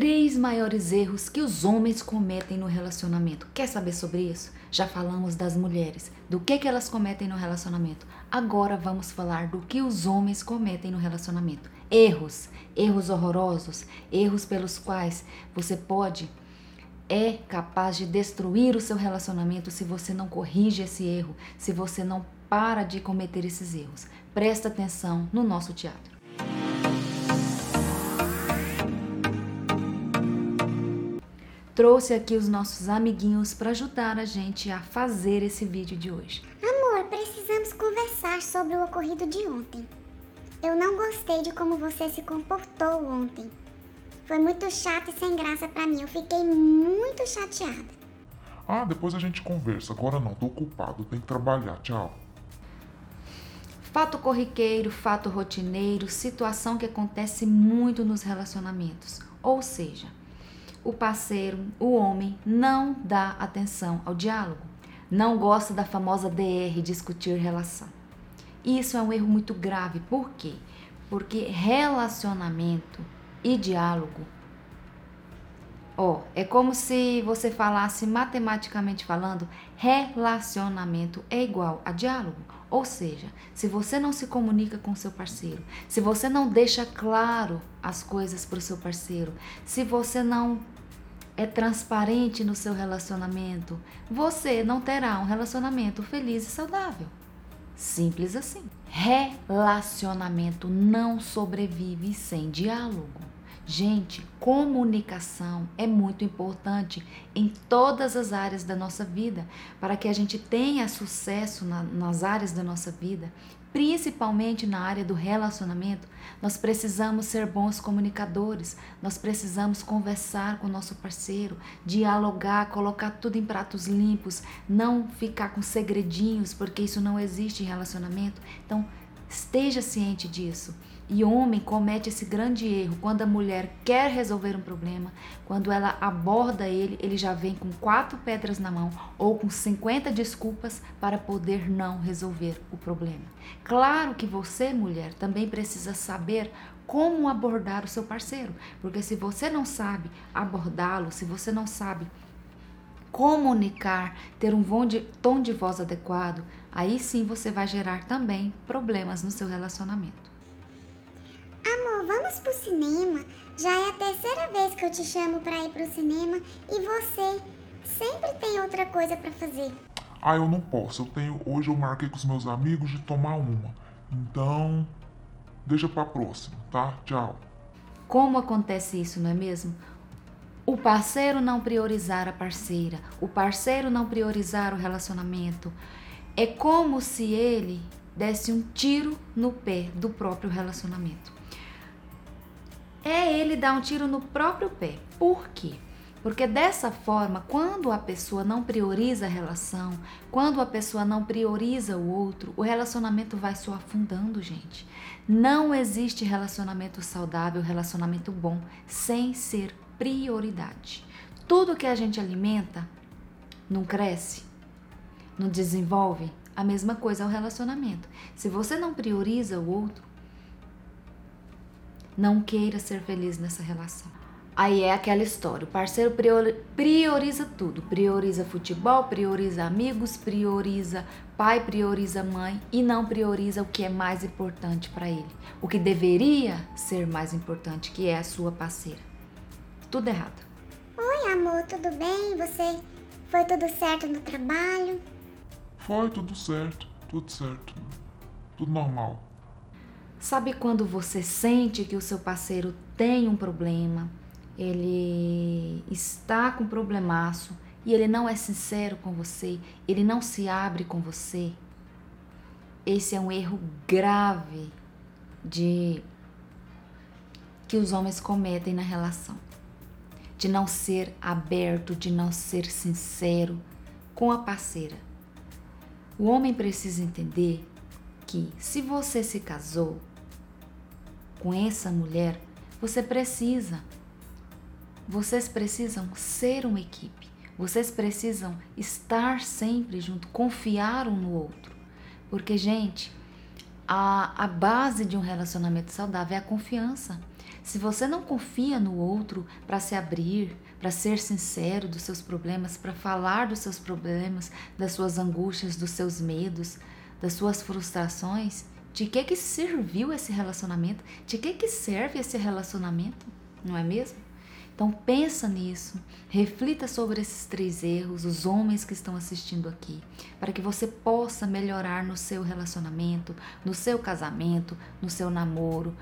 três maiores erros que os homens cometem no relacionamento. Quer saber sobre isso? Já falamos das mulheres, do que, que elas cometem no relacionamento. Agora vamos falar do que os homens cometem no relacionamento. Erros, erros horrorosos, erros pelos quais você pode é capaz de destruir o seu relacionamento se você não corrige esse erro, se você não para de cometer esses erros. Presta atenção no nosso teatro. Trouxe aqui os nossos amiguinhos para ajudar a gente a fazer esse vídeo de hoje. Amor, precisamos conversar sobre o ocorrido de ontem. Eu não gostei de como você se comportou ontem. Foi muito chato e sem graça para mim. Eu fiquei muito chateada. Ah, depois a gente conversa. Agora não, tô ocupado, tenho que trabalhar. Tchau. Fato corriqueiro, fato rotineiro, situação que acontece muito nos relacionamentos. Ou seja, o parceiro, o homem, não dá atenção ao diálogo, não gosta da famosa DR, discutir relação. Isso é um erro muito grave, por quê? Porque relacionamento e diálogo, ó, é como se você falasse matematicamente falando, relacionamento é igual a diálogo. Ou seja, se você não se comunica com seu parceiro, se você não deixa claro as coisas para o seu parceiro, se você não é transparente no seu relacionamento, você não terá um relacionamento feliz e saudável. Simples assim. Relacionamento não sobrevive sem diálogo. Gente, comunicação é muito importante em todas as áreas da nossa vida para que a gente tenha sucesso na, nas áreas da nossa vida, principalmente na área do relacionamento. Nós precisamos ser bons comunicadores, nós precisamos conversar com o nosso parceiro, dialogar, colocar tudo em pratos limpos, não ficar com segredinhos, porque isso não existe em relacionamento. Então, esteja ciente disso. E o homem comete esse grande erro quando a mulher quer resolver um problema, quando ela aborda ele, ele já vem com quatro pedras na mão ou com 50 desculpas para poder não resolver o problema. Claro que você, mulher, também precisa saber como abordar o seu parceiro, porque se você não sabe abordá-lo, se você não sabe comunicar, ter um tom de voz adequado, aí sim você vai gerar também problemas no seu relacionamento. Vamos pro cinema? Já é a terceira vez que eu te chamo pra ir pro cinema e você sempre tem outra coisa para fazer. Ah, eu não posso. Eu tenho. Hoje eu marquei com os meus amigos de tomar uma. Então. Deixa pra próxima, tá? Tchau. Como acontece isso, não é mesmo? O parceiro não priorizar a parceira, o parceiro não priorizar o relacionamento. É como se ele desse um tiro no pé do próprio relacionamento é ele dar um tiro no próprio pé. Por quê? Porque dessa forma, quando a pessoa não prioriza a relação, quando a pessoa não prioriza o outro, o relacionamento vai só afundando, gente. Não existe relacionamento saudável, relacionamento bom, sem ser prioridade. Tudo que a gente alimenta não cresce, não desenvolve. A mesma coisa é o relacionamento. Se você não prioriza o outro, não queira ser feliz nessa relação. Aí é aquela história: o parceiro prioriza tudo, prioriza futebol, prioriza amigos, prioriza pai, prioriza mãe e não prioriza o que é mais importante para ele, o que deveria ser mais importante, que é a sua parceira. Tudo errado. Oi, amor, tudo bem? Você foi tudo certo no trabalho? Foi tudo certo, tudo certo. Tudo normal. Sabe quando você sente que o seu parceiro tem um problema, ele está com um problemaço e ele não é sincero com você, ele não se abre com você? Esse é um erro grave de que os homens cometem na relação. De não ser aberto, de não ser sincero com a parceira. O homem precisa entender que se você se casou, com essa mulher, você precisa. Vocês precisam ser uma equipe. Vocês precisam estar sempre junto, confiar um no outro. Porque, gente, a, a base de um relacionamento saudável é a confiança. Se você não confia no outro para se abrir, para ser sincero dos seus problemas, para falar dos seus problemas, das suas angústias, dos seus medos, das suas frustrações, de que que serviu esse relacionamento? De que que serve esse relacionamento? Não é mesmo? Então pensa nisso, reflita sobre esses três erros, os homens que estão assistindo aqui, para que você possa melhorar no seu relacionamento, no seu casamento, no seu namoro,